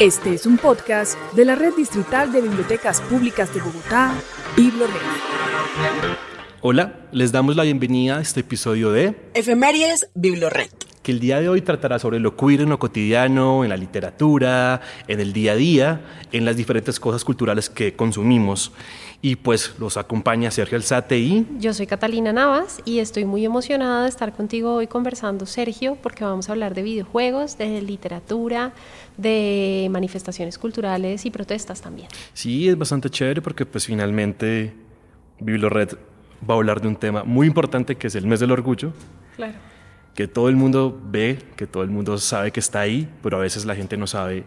Este es un podcast de la Red Distrital de Bibliotecas Públicas de Bogotá, BibloRed. Hola, les damos la bienvenida a este episodio de Efemérides BibloRed. Que el día de hoy tratará sobre lo queer en lo cotidiano, en la literatura, en el día a día, en las diferentes cosas culturales que consumimos. Y pues los acompaña Sergio Alzate y... Yo soy Catalina Navas y estoy muy emocionada de estar contigo hoy conversando, Sergio, porque vamos a hablar de videojuegos, de literatura, de manifestaciones culturales y protestas también. Sí, es bastante chévere porque pues finalmente BibloRed va a hablar de un tema muy importante que es el mes del orgullo. Claro. Que todo el mundo ve, que todo el mundo sabe que está ahí, pero a veces la gente no sabe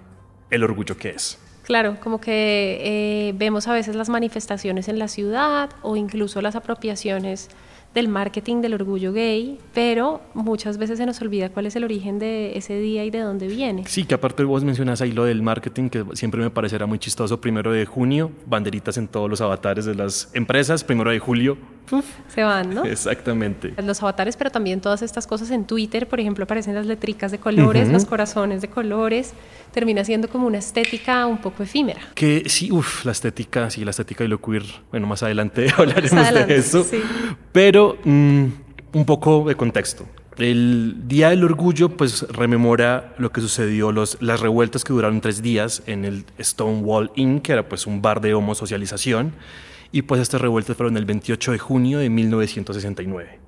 el orgullo que es. Claro, como que eh, vemos a veces las manifestaciones en la ciudad o incluso las apropiaciones del marketing del orgullo gay, pero muchas veces se nos olvida cuál es el origen de ese día y de dónde viene. Sí, que aparte vos mencionas ahí lo del marketing, que siempre me parecerá muy chistoso. Primero de junio, banderitas en todos los avatares de las empresas. Primero de julio, se van, ¿no? Exactamente. Los avatares, pero también todas estas cosas en Twitter, por ejemplo, aparecen las letricas de colores, los corazones de colores, termina siendo como una estética un poco efímera. Que sí, uff, la estética, sí, la estética y lo queer, bueno, más adelante hablaremos de eso. Sí. Pero mm, un poco de contexto. El Día del Orgullo pues rememora lo que sucedió, los, las revueltas que duraron tres días en el Stonewall Inn, que era pues un bar de homosocialización y pues estas revueltas fueron el 28 de junio de 1969.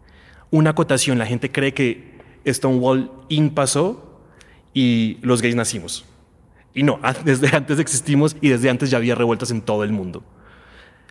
Una acotación, la gente cree que Stonewall Inn pasó y los gays nacimos. Y no, desde antes existimos y desde antes ya había revueltas en todo el mundo.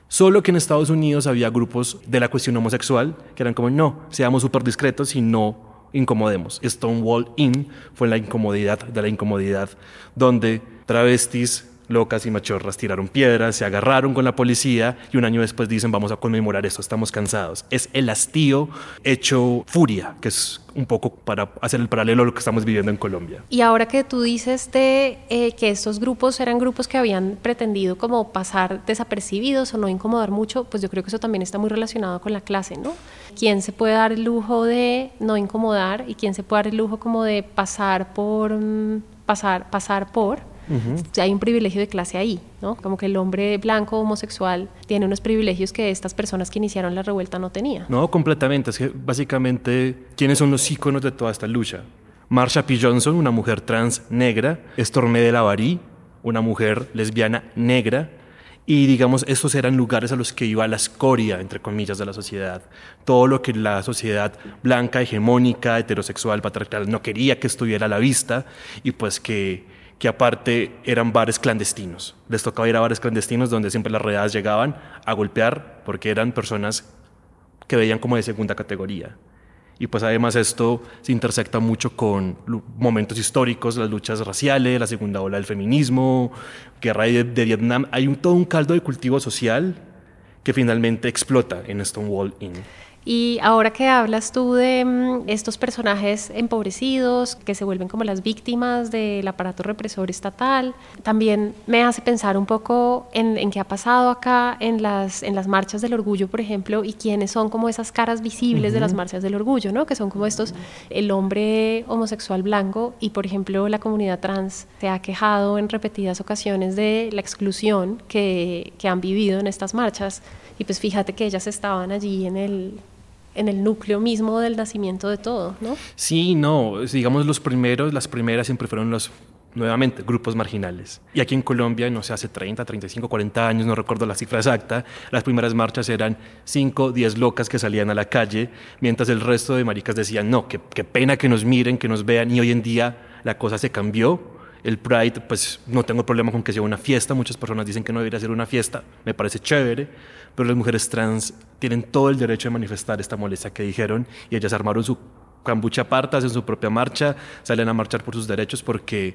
Solo que en Estados Unidos había grupos de la cuestión homosexual que eran como, no, seamos súper discretos y no incomodemos. Stonewall Inn fue la incomodidad de la incomodidad, donde travestis, locas y machorras tiraron piedras, se agarraron con la policía y un año después dicen vamos a conmemorar esto, estamos cansados. Es el hastío hecho furia, que es un poco para hacer el paralelo a lo que estamos viviendo en Colombia. Y ahora que tú dices de eh, que estos grupos eran grupos que habían pretendido como pasar desapercibidos o no incomodar mucho, pues yo creo que eso también está muy relacionado con la clase, ¿no? ¿Quién se puede dar el lujo de no incomodar y quién se puede dar el lujo como de pasar por mm, pasar pasar por hay un privilegio de clase ahí, ¿no? Como que el hombre blanco homosexual tiene unos privilegios que estas personas que iniciaron la revuelta no tenían. No, completamente. Es que básicamente, ¿quiénes son los íconos de toda esta lucha? Marsha P. Johnson, una mujer trans negra, Stormé de la Lavary, una mujer lesbiana negra, y digamos, estos eran lugares a los que iba la escoria, entre comillas, de la sociedad. Todo lo que la sociedad blanca, hegemónica, heterosexual, patriarcal no quería que estuviera a la vista y pues que que aparte eran bares clandestinos. Les tocaba ir a bares clandestinos donde siempre las redadas llegaban a golpear porque eran personas que veían como de segunda categoría. Y pues además esto se intersecta mucho con momentos históricos, las luchas raciales, la segunda ola del feminismo, guerra de, Vietnam. Hay un, todo un caldo de cultivo social que finalmente explota en Stonewall Inn. Y ahora que hablas tú de mm, estos personajes empobrecidos que se vuelven como las víctimas del aparato represor estatal, también me hace pensar un poco en, qué ha pasado acá en las, en las marchas del orgullo, por ejemplo, y quiénes son como esas caras visibles de las marchas del orgullo, ¿no? Que son como estos, el hombre homosexual blanco y, por ejemplo, la comunidad trans se ha quejado en repetidas ocasiones de la exclusión que, que han vivido en estas marchas. Y pues fíjate que ellas estaban allí en el en el núcleo mismo del nacimiento de todo, ¿no? Sí, no, digamos los primeros, las primeras siempre fueron los nuevamente, grupos marginales. Y aquí en Colombia, no sé, hace 30, 35, 40 años, no recuerdo la cifra exacta, las primeras marchas eran 5, 10 locas que salían a la calle, mientras el resto de maricas decían, no, qué, pena que nos miren, que nos vean, y hoy en día la cosa se cambió. El Pride, pues no tengo problema con que sea una fiesta, muchas personas dicen que no debería ser una fiesta, me parece chévere, pero las mujeres trans tienen todo el derecho de manifestar esta molestia que dijeron. Y ellas armaron su cambucha aparta, hacen su propia marcha, salen a marchar por sus derechos porque,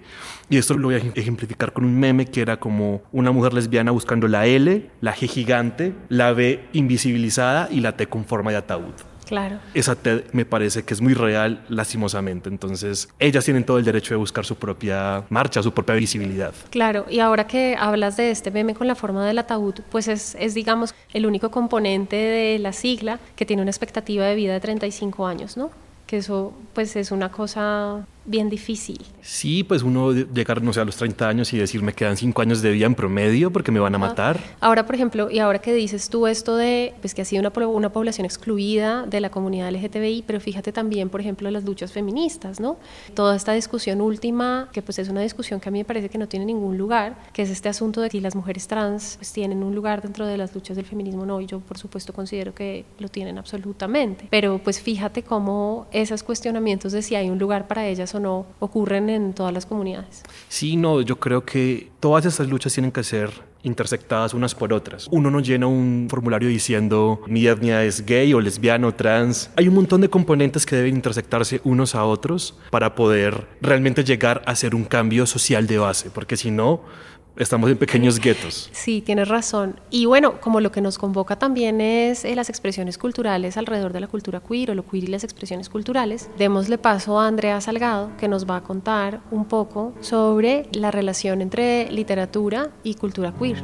y esto lo voy a ejemplificar con un meme que era como una mujer lesbiana buscando la L, la G gigante, la B invisibilizada y la T con forma de ataúd. Claro. Esa TED me parece que es muy real, lastimosamente. Entonces, ellas tienen todo el derecho de buscar su propia marcha, su propia visibilidad. Claro, y ahora que hablas de este meme con la forma del ataúd, pues es, es digamos, el único componente de la sigla que tiene una expectativa de vida de 35 años, ¿no? Que eso, pues, es una cosa bien difícil. Sí, pues uno llegar, no sé, a los 30 años y decir me quedan 5 años de vida en promedio porque me van a matar. Ahora, por ejemplo, y ahora que dices tú esto de pues que ha sido una, una población excluida de la comunidad LGTBI, pero fíjate también, por ejemplo, las luchas feministas, ¿no? Toda esta discusión última, que pues es una discusión que a mí me parece que no tiene ningún lugar, que es este asunto de si las mujeres trans pues, tienen un lugar dentro de las luchas del feminismo, no, y yo por supuesto considero que lo tienen absolutamente. Pero pues fíjate cómo esos cuestionamientos de si hay un lugar para ellas o no ocurren en todas las comunidades. Sí, no, yo creo que todas estas luchas tienen que ser intersectadas unas por otras. Uno no llena un formulario diciendo mi etnia es gay o lesbiano, trans. Hay un montón de componentes que deben intersectarse unos a otros para poder realmente llegar a hacer un cambio social de base, porque si no, estamos en pequeños guetos. Sí, tienes razón. Y bueno, como lo que nos convoca también es eh, las expresiones culturales alrededor de la cultura queer o lo queer y las expresiones culturales, démosle paso a Andrea Salgado, que nos va a contar un poco sobre la relación entre literatura y cultura queer.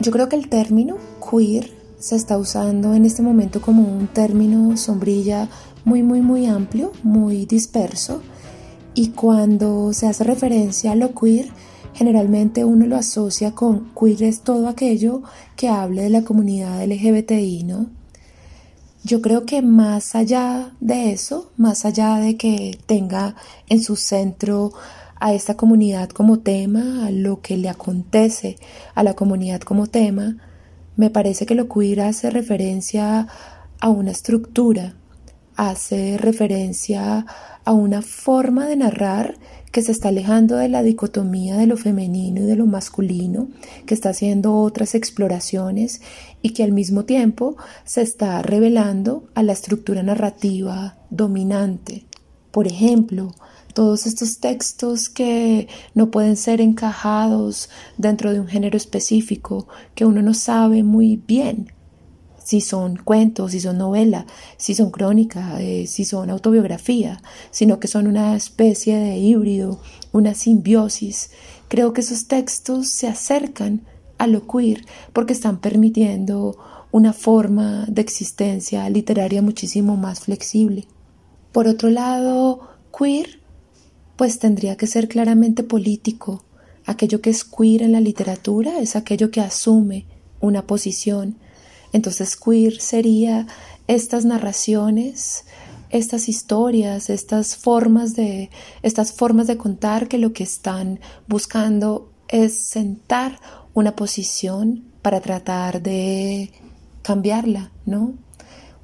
Yo creo que el término queer se está usando en este momento como un término sombrilla muy, muy, muy amplio, muy disperso y cuando se hace referencia a lo queer, generalmente uno lo asocia con queer es todo aquello que hable de la comunidad LGBTI, ¿no? Yo creo que más allá de eso, más allá de que tenga en su centro a esta comunidad como tema, a lo que le acontece a la comunidad como tema, me parece que lo queer hace referencia a una estructura, hace referencia a una forma de narrar que se está alejando de la dicotomía de lo femenino y de lo masculino, que está haciendo otras exploraciones y que al mismo tiempo se está revelando a la estructura narrativa dominante. Por ejemplo, todos estos textos que no pueden ser encajados dentro de un género específico, que uno no sabe muy bien si son cuentos, si son novela, si son crónica, eh, si son autobiografía, sino que son una especie de híbrido, una simbiosis. Creo que esos textos se acercan a lo queer porque están permitiendo una forma de existencia literaria muchísimo más flexible. Por otro lado, queer pues tendría que ser claramente político. Aquello que es queer en la literatura es aquello que asume una posición, entonces queer sería estas narraciones, estas historias, estas formas de estas formas de contar que lo que están buscando es sentar una posición para tratar de cambiarla, ¿no?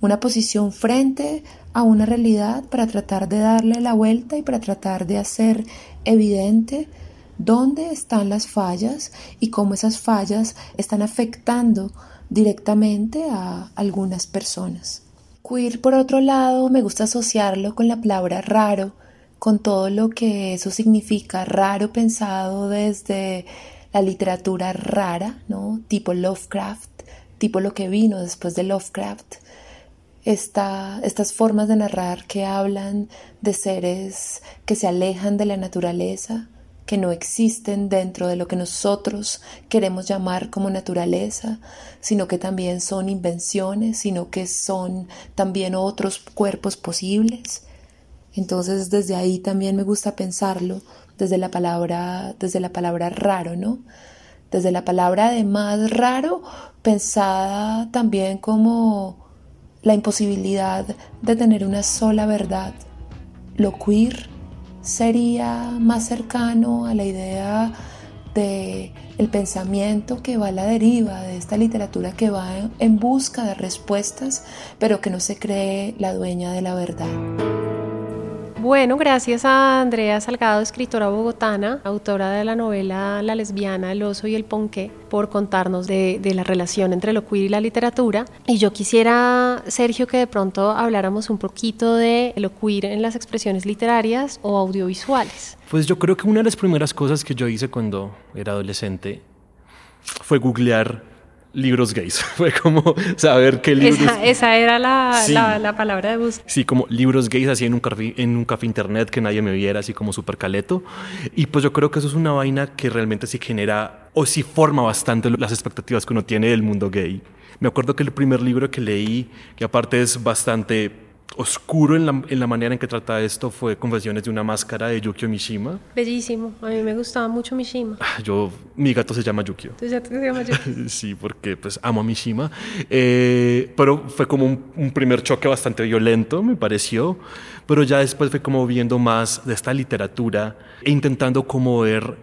Una posición frente a una realidad para tratar de darle la vuelta y para tratar de hacer evidente dónde están las fallas y cómo esas fallas están afectando directamente a algunas personas. Queer, por otro lado, me gusta asociarlo con la palabra raro, con todo lo que eso significa, raro pensado desde la literatura rara, ¿no? Tipo Lovecraft, tipo lo que vino después de Lovecraft. estas formas de narrar que hablan de seres que se alejan de la naturaleza, que no existen dentro de lo que nosotros queremos llamar como naturaleza, sino que también son invenciones, sino que son también otros cuerpos posibles. Entonces desde ahí también me gusta pensarlo desde la palabra desde la palabra raro, ¿no? Desde la palabra además raro pensada también como la imposibilidad de tener una sola verdad. Lo queer sería más cercano a la idea de el pensamiento que va a la deriva de esta literatura que va en busca de respuestas, pero que no se cree la dueña de la verdad. Bueno, gracias a Andrea Salgado, escritora bogotana, autora de la novela La lesbiana, el oso y el ponqué, por contarnos de, la relación entre lo queer y la literatura. Y yo quisiera, Sergio, que de pronto habláramos un poquito de lo queer en las expresiones literarias o audiovisuales. Pues yo creo que una de las primeras cosas que yo hice cuando era adolescente fue googlear libros gays. Fue como saber qué libros. Esa, era la, la, palabra de búsqueda. Sí, como libros gays así en un café, en un café internet que nadie me viera, así como súper caleto. Y pues yo creo que eso es una vaina que realmente sí genera o sí forma bastante las expectativas que uno tiene del mundo gay. Me acuerdo que el primer libro que leí, que aparte es bastante oscuro en la, en la, manera en que trata esto fue Confesiones de una máscara de Yukio Mishima. Bellísimo, a mí me gustaba mucho Mishima. Ah, yo, mi gato se llama Yukio. ¿Tu gato se llama Yukio? sí, porque pues amo a Mishima. Eh, pero fue como un, un, primer choque bastante violento, me pareció. Pero ya después fue como viendo más de esta literatura e intentando como ver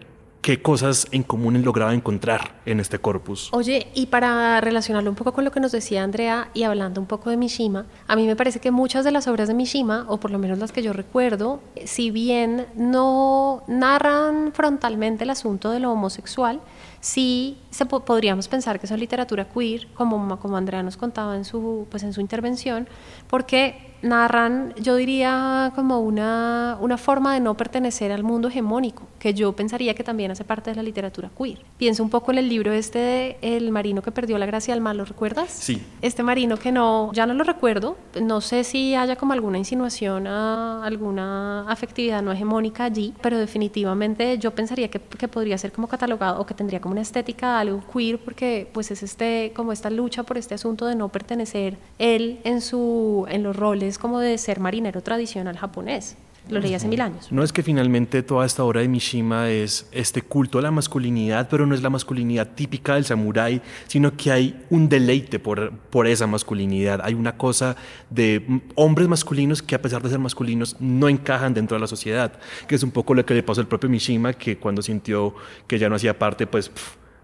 qué cosas en común lograba encontrar en este corpus. Oye, y para relacionarlo un poco con lo que nos decía Andrea y hablando un poco de Mishima, a mí me parece que muchas de las obras de Mishima, o por lo menos las que yo recuerdo, si bien no narran frontalmente el asunto de lo homosexual, sí se podríamos pensar que son literatura queer, como, como Andrea nos contaba en su, pues en su intervención, porque narran, yo diría, como una, una forma de no pertenecer al mundo hegemónico, que yo pensaría que también hace parte de la literatura queer. Pienso un poco en el libro este de El marino que perdió la gracia al mal, ¿lo recuerdas? Sí. Este marino que no, ya no lo recuerdo, no sé si haya como alguna insinuación a alguna afectividad no hegemónica allí, pero definitivamente yo pensaría que, que podría ser como catalogado o que tendría como una estética algo queer, porque pues es este, como esta lucha por este asunto de no pertenecer él en, su, en los roles como de ser marinero tradicional japonés. Lo leí hace mil años. No es que finalmente toda esta obra de Mishima es este culto a la masculinidad, pero no es la masculinidad típica del samurái, sino que hay un deleite por, por esa masculinidad. Hay una cosa de hombres masculinos que a pesar de ser masculinos no encajan dentro de la sociedad, que es un poco lo que le pasó al propio Mishima, que cuando sintió que ya no hacía parte, pues...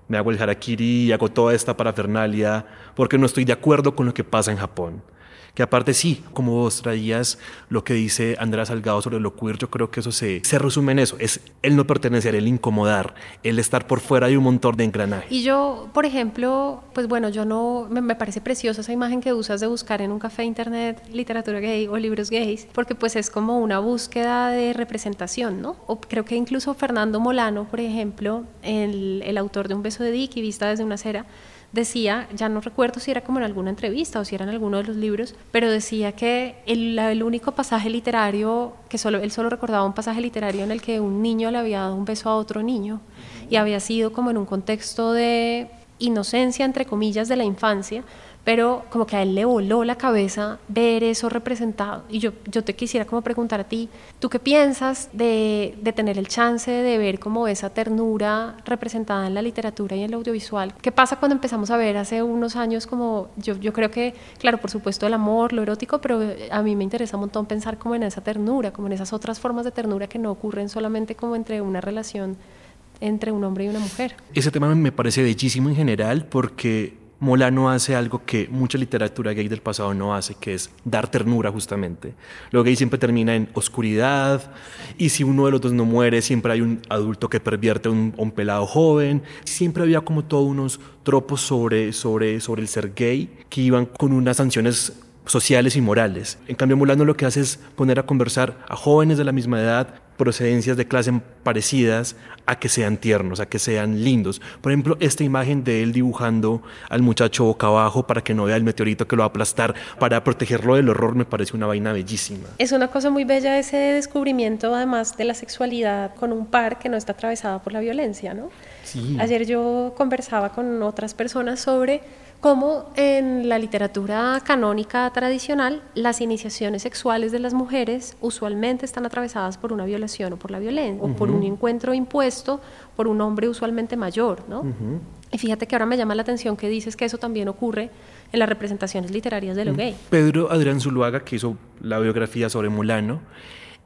me hago el harakiri y hago toda esta parafernalia porque no estoy de acuerdo con lo que pasa en Japón que aparte sí, como vos traías lo que dice Andrea Salgado sobre lo queer, yo creo que eso se, se resume en eso, es el no pertenecer, el incomodar, el estar por fuera de un montón de engranaje. Y yo, por ejemplo, pues bueno, yo no, me, me parece preciosa esa imagen que usas de buscar en un café internet literatura gay o libros gays, porque pues es como una búsqueda de representación, ¿no? O creo que incluso Fernando Molano, por ejemplo, el, el autor de Un beso de Dick y Vista desde una cera, decía, ya no recuerdo si era como en alguna entrevista o si era en alguno de los libros, pero decía que el, el, único pasaje literario, que solo, él solo recordaba un pasaje literario en el que un niño le había dado un beso a otro niño y había sido como en un contexto de inocencia, entre comillas, de la infancia, pero como que a él le voló la cabeza ver eso representado. Y yo, yo te quisiera como preguntar a ti, ¿tú qué piensas de, de, tener el chance de ver como esa ternura representada en la literatura y en el audiovisual? ¿Qué pasa cuando empezamos a ver hace unos años como, yo, yo creo que, claro, por supuesto el amor, lo erótico, pero a mí me interesa un montón pensar como en esa ternura, como en esas otras formas de ternura que no ocurren solamente como entre una relación entre un hombre y una mujer. Ese tema me parece bellísimo en general porque Molano hace algo que mucha literatura gay del pasado no hace, que es dar ternura justamente. Lo gay siempre termina en oscuridad y si uno de los dos no muere, siempre hay un adulto que pervierte a un, pelado joven. Siempre había como todos unos tropos sobre, sobre, sobre el ser gay que iban con unas sanciones sociales y morales. En cambio, Molano lo que hace es poner a conversar a jóvenes de la misma edad, procedencias de clase parecidas, a que sean tiernos, a que sean lindos. Por ejemplo, esta imagen de él dibujando al muchacho boca abajo para que no vea el meteorito que lo va a aplastar, para protegerlo del horror, me parece una vaina bellísima. Es una cosa muy bella ese descubrimiento, además de la sexualidad con un par que no está atravesada por la violencia, ¿no? Sí. Ayer yo conversaba con otras personas sobre cómo en la literatura canónica tradicional las iniciaciones sexuales de las mujeres usualmente están atravesadas por una violación o por la violencia, uh -huh. o por un encuentro impuesto por un hombre usualmente mayor, ¿no? Uh -huh. Y fíjate que ahora me llama la atención que dices que eso también ocurre en las representaciones literarias de lo gay. Pedro Adrián Zuluaga, que hizo la biografía sobre Molano,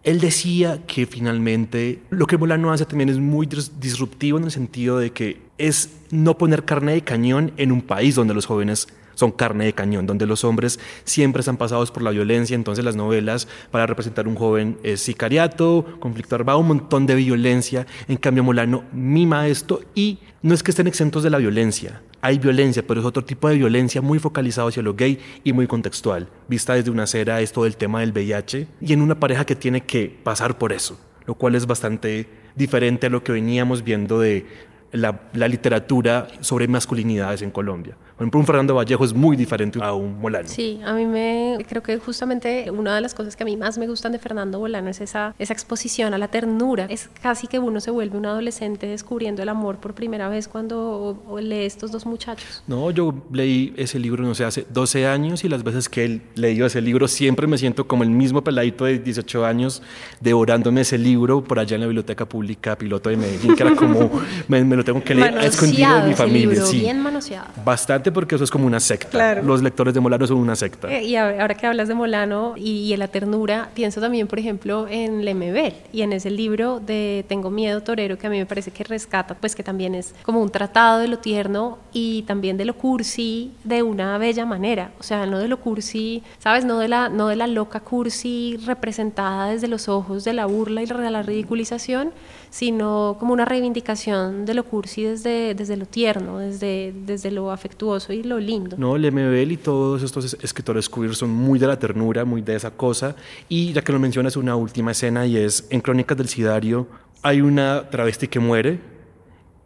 él decía que finalmente lo que Molano hace también es muy disruptivo en el sentido de que es no poner carne de cañón en un país donde los jóvenes son carne de cañón, donde los hombres siempre están pasados por la violencia, entonces las novelas para representar un joven es sicariato, conflicto armado, un montón de violencia, en cambio Molano mima esto y no es que estén exentos de la violencia, hay violencia, pero es otro tipo de violencia muy focalizado hacia lo gay y muy contextual, vista desde una acera esto del tema del VIH y en una pareja que tiene que pasar por eso, lo cual es bastante diferente a lo que veníamos viendo de la, la literatura sobre masculinidades en Colombia. Por ejemplo, un Fernando Vallejo es muy diferente a un Molano. Sí, a mí me creo que justamente una de las cosas que a mí más me gustan de Fernando Bolano es esa, esa exposición a la ternura. Es casi que uno se vuelve un adolescente descubriendo el amor por primera vez cuando lee estos dos muchachos. No, yo leí ese libro, no sé, hace 12 años y las veces que he leído ese libro siempre me siento como el mismo peladito de 18 años devorándome ese libro por allá en la Biblioteca Pública Piloto de Medellín, que era como, me, lo tengo que leer escondido de mi familia. Libro, sí. Bien manoseado. Bastante porque eso es como una secta. Los lectores de Molano son una secta. Eh, y ahora que hablas de Molano y, en la ternura, pienso también, por ejemplo, en Lemebel y en ese libro de Tengo miedo torero que a mí me parece que rescata, pues que también es como un tratado de lo tierno y también de lo cursi de una bella manera. O sea, no de lo cursi, ¿sabes? No de la, no de la loca cursi representada desde los ojos de la burla y de la ridiculización, sino como una reivindicación de lo cursi desde, desde lo tierno, desde, desde lo afectuoso y lo lindo. No, Lemebel y todos estos escritores queer son muy de la ternura, muy de esa cosa. Y ya que lo mencionas, una última escena y es en Crónicas del Sidario hay una travesti que muere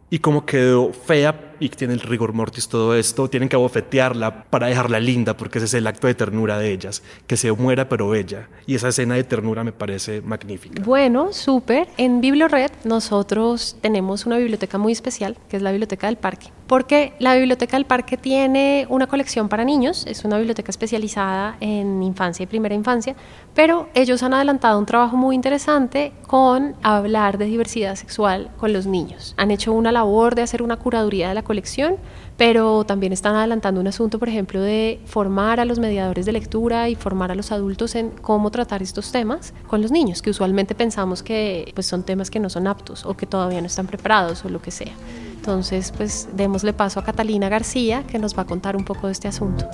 y como quedó fea y tiene el rigor mortis todo esto, tienen que abofetearla para dejarla linda, porque ese es el acto de ternura de ellas, que se muera pero bella. Y esa escena de ternura me parece magnífica. Bueno, súper. En BiblioRed nosotros tenemos una biblioteca muy especial, que es la Biblioteca del Parque, porque la Biblioteca del Parque tiene una colección para niños, es una biblioteca especializada en infancia y primera infancia, pero ellos han adelantado un trabajo muy interesante con hablar de diversidad sexual con los niños. Han hecho una labor de hacer una curaduría de la colección, pero también están adelantando un asunto, por ejemplo, de formar a los mediadores de lectura y formar a los adultos en cómo tratar estos temas con los niños, que usualmente pensamos que pues, son temas que no son aptos o que todavía no están preparados o lo que sea. Entonces, pues démosle paso a Catalina García, que nos va a contar un poco de este asunto.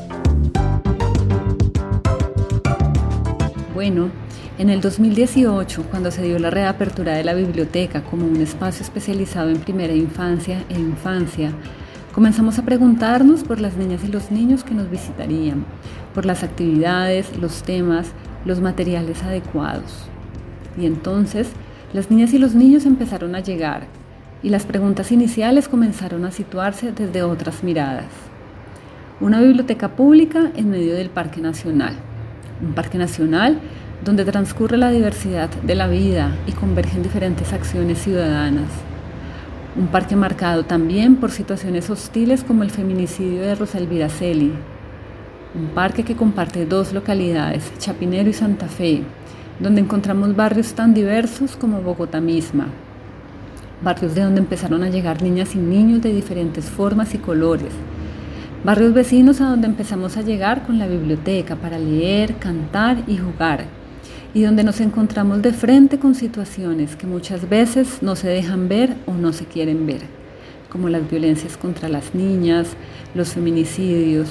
Bueno, en el 2018, cuando se dio la reapertura de la biblioteca como un espacio especializado en primera infancia e infancia, comenzamos a preguntarnos por las niñas y los niños que nos visitarían, por las actividades, los temas, los materiales adecuados. Y entonces, las niñas y los niños empezaron a llegar y las preguntas iniciales comenzaron a situarse desde otras miradas. Una biblioteca pública en medio del Parque Nacional. Un parque nacional donde transcurre la diversidad de la vida y convergen diferentes acciones ciudadanas. Un parque marcado también por situaciones hostiles como el feminicidio de Rosa Elvira Celi. Un parque que comparte dos localidades, Chapinero y Santa Fe, donde encontramos barrios tan diversos como Bogotá misma. Barrios de donde empezaron a llegar niñas y niños de diferentes formas y colores. Barrios vecinos a donde empezamos a llegar con la biblioteca para leer, cantar y jugar y donde nos encontramos de frente con situaciones que muchas veces no se dejan ver o no se quieren ver, como las violencias contra las niñas, los feminicidios.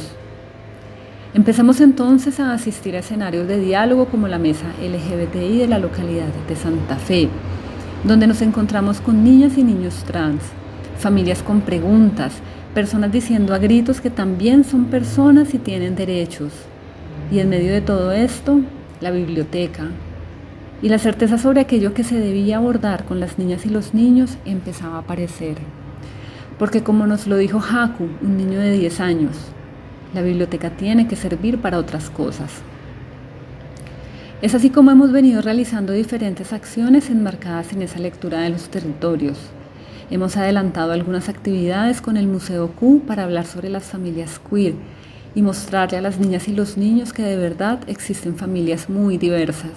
Empezamos entonces a asistir a escenarios de diálogo como la mesa LGBTI de la localidad de Santa Fe, donde nos encontramos con niñas y niños trans, familias con preguntas, personas diciendo a gritos que también son personas y tienen derechos. Y en medio de todo esto, la biblioteca, y la certeza sobre aquello que se debía abordar con las niñas y los niños empezaba a aparecer. Porque como nos lo dijo Haku, un niño de 10 años, la biblioteca tiene que servir para otras cosas. Es así como hemos venido realizando diferentes acciones enmarcadas en esa lectura de los territorios. Hemos adelantado algunas actividades con el Museo Q para hablar sobre las familias queer y mostrarle a las niñas y los niños que de verdad existen familias muy diversas.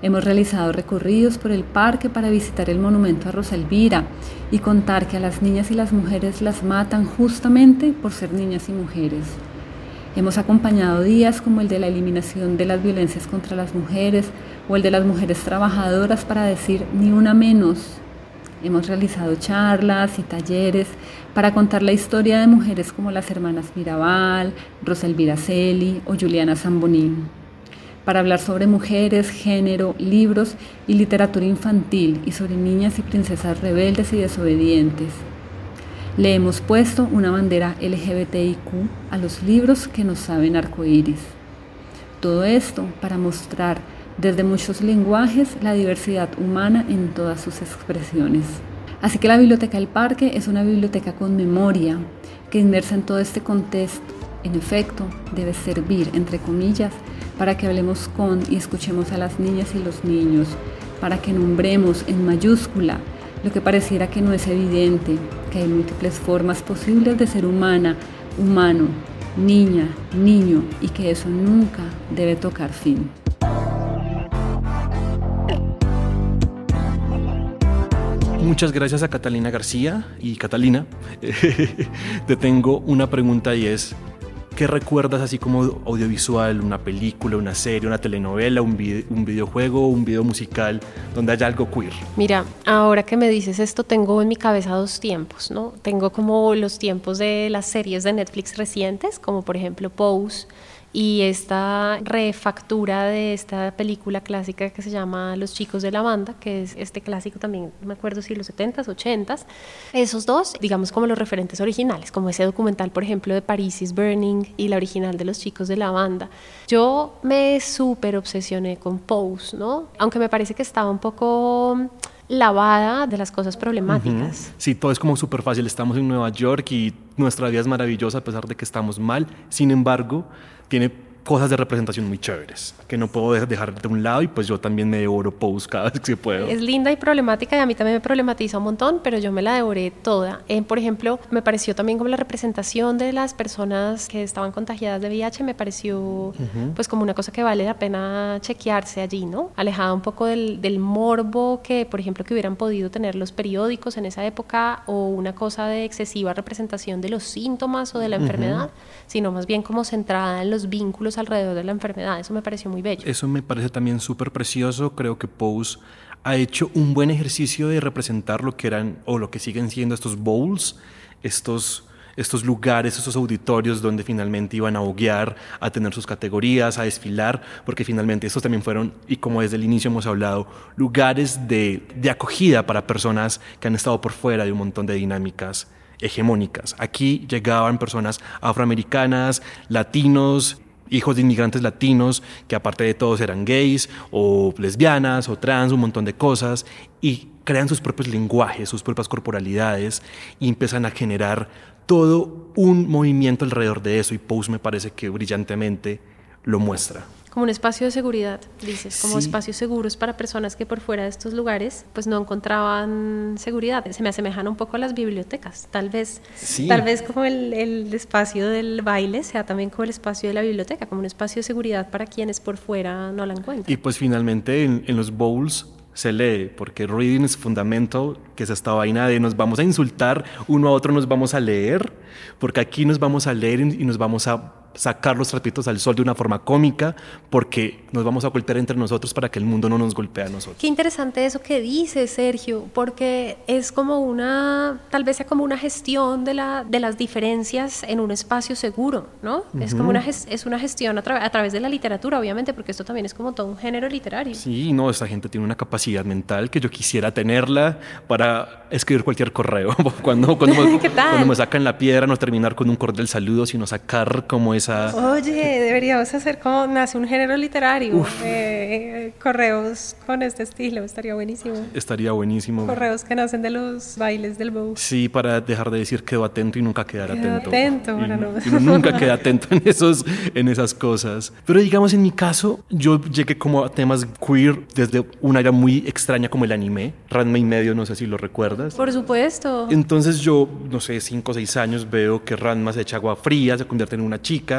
Hemos realizado recorridos por el parque para visitar el monumento a Rosa Elvira y contar que a las niñas y las mujeres las matan justamente por ser niñas y mujeres. Hemos acompañado días como el de la eliminación de las violencias contra las mujeres o el de las mujeres trabajadoras para decir ni una menos. Hemos realizado charlas y talleres para contar la historia de mujeres como las hermanas Mirabal, Rosa Elvira Celi o Juliana Zambonín, para hablar sobre mujeres, género, libros y literatura infantil y sobre niñas y princesas rebeldes y desobedientes. Le hemos puesto una bandera LGBTIQ a los libros que nos saben arcoíris. Todo esto para mostrar desde muchos lenguajes la diversidad humana en todas sus expresiones. Así que la Biblioteca del Parque es una biblioteca con memoria que inmersa en todo este contexto, en efecto, debe servir, entre comillas, para que hablemos con y escuchemos a las niñas y los niños, para que nombremos en mayúscula lo que pareciera que no es evidente, que hay múltiples formas posibles de ser humana, humano, niña, niño y que eso nunca debe tocar fin. Muchas gracias a Catalina García y Catalina. Te tengo una pregunta y es, ¿qué recuerdas así como audiovisual, una película, una serie, una telenovela, un, un videojuego, un video musical donde haya algo queer? Mira, ahora que me dices esto, tengo en mi cabeza dos tiempos, ¿no? Tengo como los tiempos de las series de Netflix recientes, como por ejemplo Pose y esta refactura de esta película clásica que se llama Los chicos de la banda, que es este clásico también, me acuerdo si los 70s, 80s, esos dos, digamos como los referentes originales, como ese documental, por ejemplo, de Paris is Burning y la original de Los chicos de la banda. Yo me súper obsesioné con Pose, ¿no? Aunque me parece que estaba un poco lavada de las cosas problemáticas. Sí, todo es como súper fácil. Estamos en Nueva York y nuestra vida es maravillosa a pesar de que estamos mal. Sin embargo, tiene cosas de representación muy chéveres que no puedo dejar de un lado y pues yo también me devoro Pose cada vez que puedo. Es linda y problemática y a mí también me problematiza un montón, pero yo me la devoré toda. Eh, por ejemplo, me pareció también como la representación de las personas que estaban contagiadas de VIH, me pareció pues como una cosa que vale la pena chequearse allí, ¿no? Alejada un poco del, del morbo que, por ejemplo, que hubieran podido tener los periódicos en esa época o una cosa de excesiva representación de los síntomas o de la enfermedad, sino más bien como centrada en los vínculos alrededor de la enfermedad. Eso me pareció muy bello. Eso me parece también súper precioso. Creo que Pose ha hecho un buen ejercicio de representar lo que eran o lo que siguen siendo estos bowls, estos estos lugares, estos auditorios donde finalmente iban a hoguear, a tener sus categorías, a desfilar, porque finalmente estos también fueron, y como desde el inicio hemos hablado, lugares de, de acogida para personas que han estado por fuera de un montón de dinámicas hegemónicas. Aquí llegaban personas afroamericanas, latinos, hijos de inmigrantes latinos que aparte de todos eran gays o lesbianas o trans, un montón de cosas, y crean sus propios lenguajes, sus propias corporalidades y empiezan a generar todo un movimiento alrededor de eso y Pose me parece que brillantemente lo muestra. Como un espacio de seguridad, dices, como espacios seguros para personas que por fuera de estos lugares pues no encontraban seguridad. Se me asemejan un poco a las bibliotecas, tal vez, tal vez como el, el, espacio del baile sea también como el espacio de la biblioteca, como un espacio de seguridad para quienes por fuera no la encuentran. Y pues finalmente en, en los bowls se lee, porque reading es fundamental, que es esta vaina de nos vamos a insultar, uno a otro nos vamos a leer, porque aquí nos vamos a leer y nos vamos a sacar los trapitos al sol de una forma cómica porque nos vamos a golpear entre nosotros para que el mundo no nos golpee a nosotros. Qué interesante eso que dice Sergio, porque es como una, tal vez sea como una gestión de, la, de las diferencias en un espacio seguro, ¿no? Es como una, es una gestión a, a, través de la literatura, obviamente, porque esto también es como todo un género literario. Sí, no, esta gente tiene una capacidad mental que yo quisiera tenerla para escribir cualquier correo. cuando, cuando, me, cuando me sacan la piedra, no terminar con un cordial saludo, sino sacar como es Oye, deberíamos hacer como nace un género literario, eh, correos con este estilo, estaría buenísimo. Estaría buenísimo. Correos que nacen de los bailes del bow. Sí, para dejar de decir quedo atento y nunca quedar atento. atento, y, nunca queda atento en, esos, en esas cosas. Pero digamos, en mi caso, yo llegué como a temas queer desde una era muy extraña como el anime, Ranma y medio, no sé si lo recuerdas. Por supuesto. Entonces yo, no sé, cinco o seis años veo que Ranma se echa agua fría, se convierte en una chica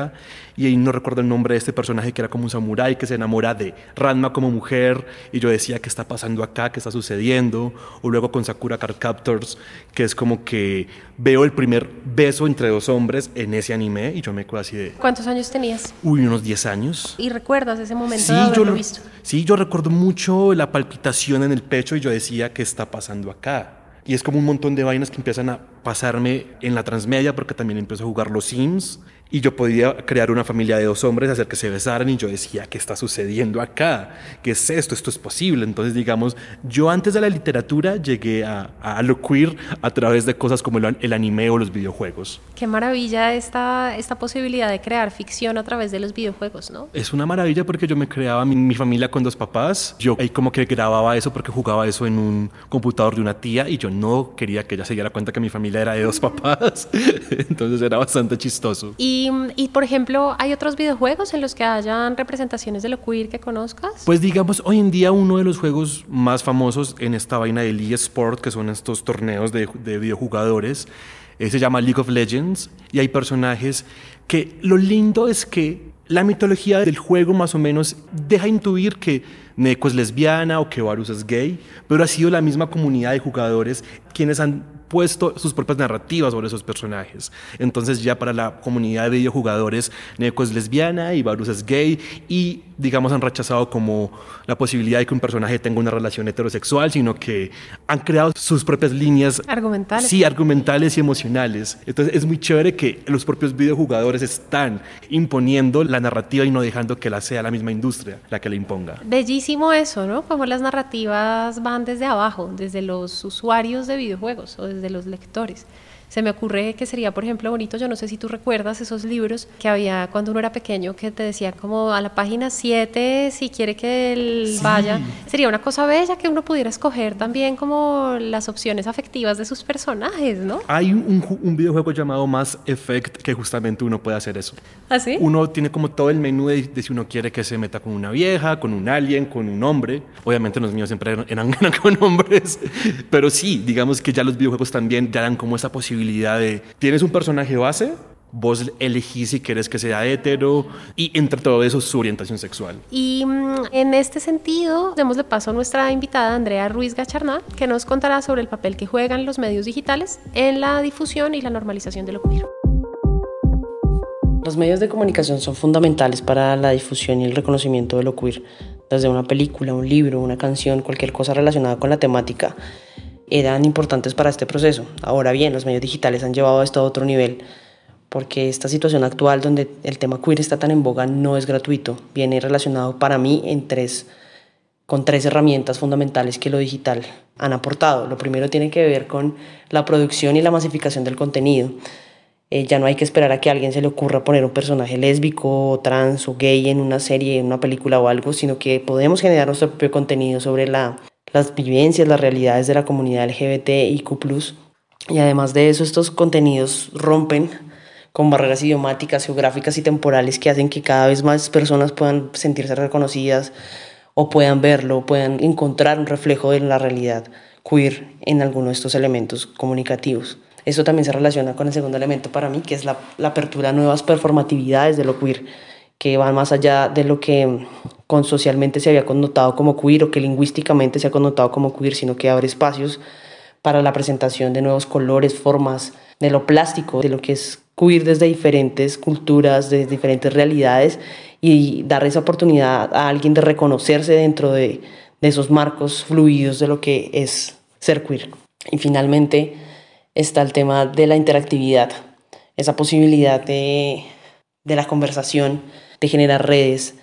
y ahí no recuerdo el nombre de este personaje que era como un samurái que se enamora de Ranma como mujer y yo decía qué está pasando acá, qué está sucediendo o luego con Sakura Card Captors que es como que veo el primer beso entre dos hombres en ese anime y yo me quedo así de ¿Cuántos años tenías? Uy, unos 10 años. ¿Y recuerdas ese momento sí, de yo lo, visto? Sí, yo recuerdo mucho la palpitación en el pecho y yo decía qué está pasando acá y es como un montón de vainas que empiezan a pasarme en la transmedia porque también empezó a jugar los Sims y yo podía crear una familia de dos hombres, hacer que se besaran y yo decía, ¿qué está sucediendo acá? ¿Qué es esto? Esto es posible. Entonces, digamos, yo antes de la literatura llegué a, a lo queer a través de cosas como el, el, anime o los videojuegos. Qué maravilla esta, esta posibilidad de crear ficción a través de los videojuegos, ¿no? Es una maravilla porque yo me creaba mi, mi familia con dos papás. Yo ahí como que grababa eso porque jugaba eso en un computador de una tía y yo no quería que ella se diera cuenta que mi familia era de dos papás. Entonces era bastante chistoso. Y y, por ejemplo, ¿hay otros videojuegos en los que hayan representaciones de lo queer que conozcas? Pues digamos, hoy en día uno de los juegos más famosos en esta vaina del eSport, que son estos torneos de, de videojugadores, eh, se llama League of Legends y hay personajes que lo lindo es que la mitología del juego más o menos deja intuir que Neko es lesbiana o que Varus es gay, pero ha sido la misma comunidad de jugadores quienes han puesto sus propias narrativas sobre esos personajes. Entonces ya para la comunidad de videojugadores, Neko es lesbiana y Varus es gay y digamos han rechazado como la posibilidad de que un personaje tenga una relación heterosexual, sino que han creado sus propias líneas argumentales. Sí, argumentales y emocionales. Entonces es muy chévere que los propios videojugadores están imponiendo la narrativa y no dejando que la sea la misma industria la que la imponga. Bellísimo eso, ¿no? Como las narrativas van desde abajo, desde los usuarios de videojuegos o desde de los lectores. Se me ocurre que sería, por ejemplo, bonito, yo no sé si tú recuerdas esos libros que había cuando uno era pequeño, que te decía como a la página 7, si quiere que él vaya. Sería una cosa bella que uno pudiera escoger también como las opciones afectivas de sus personajes, ¿no? Hay un, un videojuego llamado Mass Effect que justamente uno puede hacer eso. ¿Ah, sí? Uno tiene como todo el menú de, de, si uno quiere que se meta con una vieja, con un alien, con un hombre. Obviamente los míos siempre eran, eran con hombres, pero sí, digamos que ya los videojuegos también ya dan como esa posibilidad de, tienes un personaje base, vos elegís si quieres que sea hetero y entre todo eso su orientación sexual. Y mm, en este sentido, démosle paso a nuestra invitada Andrea Ruiz Gacharná, que nos contará sobre el papel que juegan los medios digitales en la difusión y la normalización de lo queer. Los medios de comunicación son fundamentales para la difusión y el reconocimiento de lo queer, desde una película, un libro, una canción, cualquier cosa relacionada con la temática eran importantes para este proceso. Ahora bien, los medios digitales han llevado esto a otro nivel porque esta situación actual donde el tema queer está tan en boga no es gratuito, viene relacionado para mí en tres, con tres herramientas fundamentales que lo digital han aportado. Lo primero tiene que ver con la producción y la masificación del contenido. Eh, ya no hay que esperar a que a alguien se le ocurra poner un personaje lésbico, trans o gay en una serie, en una película o algo, sino que podemos generar nuestro propio contenido sobre la las vivencias, las realidades de la comunidad LGBT y Q+. Y además de eso, estos contenidos rompen con barreras idiomáticas, geográficas y temporales que hacen que cada vez más personas puedan sentirse reconocidas o puedan verlo, puedan encontrar un reflejo de la realidad queer en alguno de estos elementos comunicativos. Esto también se relaciona con el segundo elemento para mí, que es la, la apertura a nuevas performatividades de lo queer, que van más allá de lo que con socialmente se había connotado como queer o que lingüísticamente se ha connotado como queer, sino que abre espacios para la presentación de nuevos colores, formas, de lo plástico, de lo que es queer desde diferentes culturas, desde diferentes realidades y dar esa oportunidad a alguien de reconocerse dentro de, de esos marcos fluidos de lo que es ser queer. Y finalmente está el tema de la interactividad, esa posibilidad de, de la conversación, de generar redes,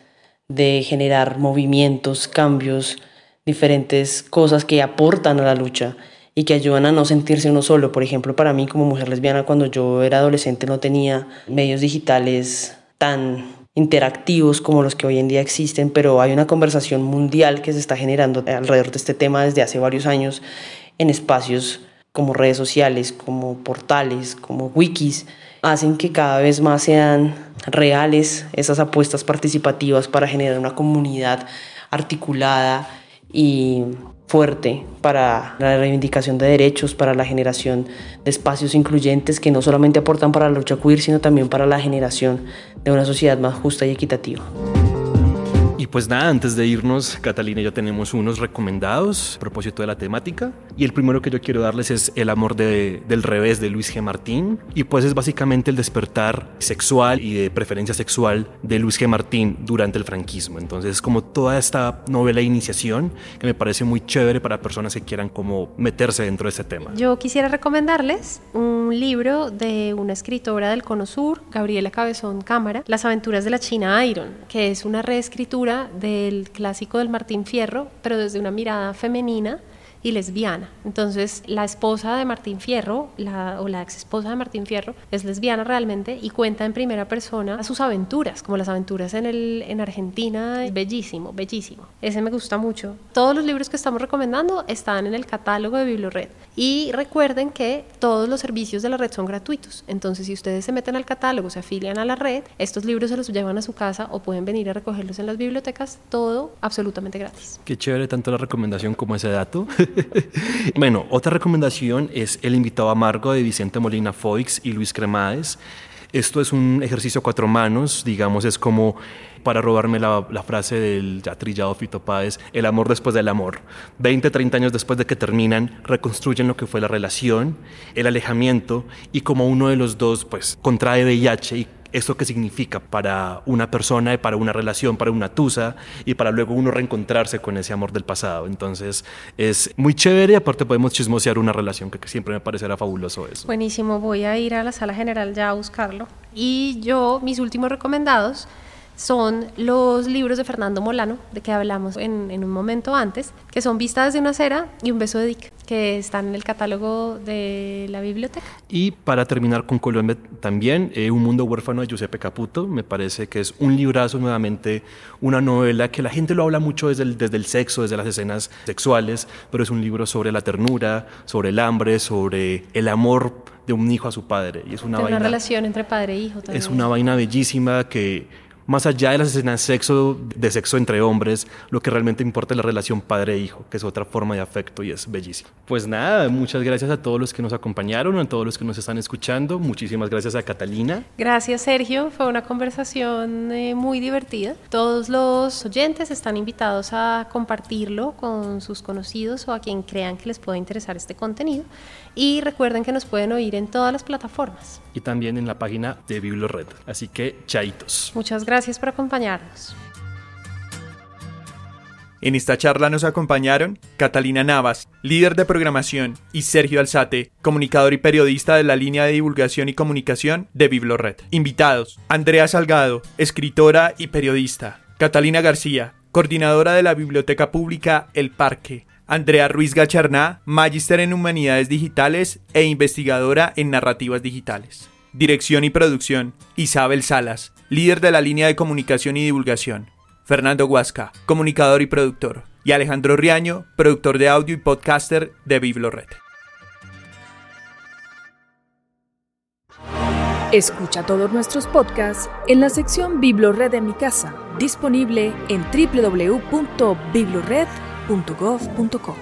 de generar movimientos, cambios, diferentes cosas que aportan a la lucha y que ayudan a no sentirse uno solo. Por ejemplo, para mí como mujer lesbiana, cuando yo era adolescente no tenía medios digitales tan interactivos como los que hoy en día existen, pero hay una conversación mundial que se está generando alrededor de este tema desde hace varios años en espacios como redes sociales, como portales, como wikis, hacen que cada vez más sean reales esas apuestas participativas para generar una comunidad articulada y fuerte para la reivindicación de derechos, para la generación de espacios incluyentes que no solamente aportan para la lucha queer, sino también para la generación de una sociedad más justa y equitativa. Y pues nada, antes de irnos, Catalina y yo tenemos unos recomendados a propósito de la temática. Y el primero que yo quiero darles es El amor del revés de Luis G. Martín. Y pues es básicamente el despertar sexual y de preferencia sexual de Luis G. Martín durante el franquismo. Entonces es como toda esta novela de iniciación que me parece muy chévere para personas que quieran como meterse dentro de ese tema. Yo quisiera recomendarles un libro de una escritora del Cono Sur, Gabriela Cabezón Cámara, Las aventuras de la China Iron, que es una reescritura del clásico del Martín Fierro, pero desde una mirada femenina y lesbiana. Entonces, la esposa de Martín Fierro, la, o la ex esposa de Martín Fierro, es lesbiana realmente y cuenta en primera persona sus aventuras, como las aventuras en, el, en Argentina. Bellísimo, bellísimo. Ese me gusta mucho. Todos los libros que estamos recomendando están en el catálogo de Biblored. Y recuerden que todos los servicios de la red son gratuitos. Entonces, si ustedes se meten al catálogo, se afilian a la red, estos libros se los llevan a su casa o pueden venir a recogerlos en las bibliotecas, todo absolutamente gratis. Qué chévere tanto la recomendación como ese dato. bueno, otra recomendación es El invitado amargo de Vicente Molina Foix y Luis Cremades. Esto es un ejercicio a cuatro manos, digamos, es como para robarme la, frase del ya trillado Fito Páez, el amor después del amor. 20, 30 años después de que terminan, reconstruyen lo que fue la relación, el alejamiento y como uno de los dos pues contrae VIH y eso que significa para una persona, para una relación, para una tusa y para luego uno reencontrarse con ese amor del pasado. Entonces es muy chévere y aparte podemos chismosear una relación que, siempre me parecerá fabuloso eso. Buenísimo, voy a ir a la sala general ya a buscarlo. Y yo, mis últimos recomendados son los libros de Fernando Molano, de que hablamos en, un momento antes, que son Vistas de una cera y Un beso de Dick, que están en el catálogo de la biblioteca. Y para terminar con Colombia también, eh, Un mundo huérfano de Giuseppe Caputo, me parece que es un librazo nuevamente, una novela que la gente lo habla mucho desde el, desde el sexo, desde las escenas sexuales, pero es un libro sobre la ternura, sobre el hambre, sobre el amor de un hijo a su padre. Y es una, una relación entre padre e hijo también. Es una vaina bellísima que más allá de las escenas de sexo, de sexo entre hombres, lo que realmente importa es la relación padre-hijo, que es otra forma de afecto y es bellísimo. Pues nada, muchas gracias a todos los que nos acompañaron, a todos los que nos están escuchando. Muchísimas gracias a Catalina. Gracias, Sergio. Fue una conversación eh, muy divertida. Todos los oyentes están invitados a compartirlo con sus conocidos o a quien crean que les pueda interesar este contenido. Y recuerden que nos pueden oír en todas las plataformas. Y también en la página de Biblored. Así que, chaitos. Muchas gracias por acompañarnos. En esta charla nos acompañaron Catalina Navas, líder de programación, y Sergio Alzate, comunicador y periodista de la línea de divulgación y comunicación de Biblored. Invitados, Andrea Salgado, escritora y periodista, Catalina García, coordinadora de la Biblioteca Pública El Parque, Andrea Ruiz Gacharná, magíster en Humanidades Digitales e investigadora en Narrativas Digitales. Dirección y producción, Isabel Salas, líder de la línea de comunicación y divulgación. Fernando Huasca, comunicador y productor. Y Alejandro Riaño, productor de audio y podcaster de Biblored. Escucha todos nuestros podcasts en la sección Biblored de mi casa, disponible en www.biblored.com www.gov.co.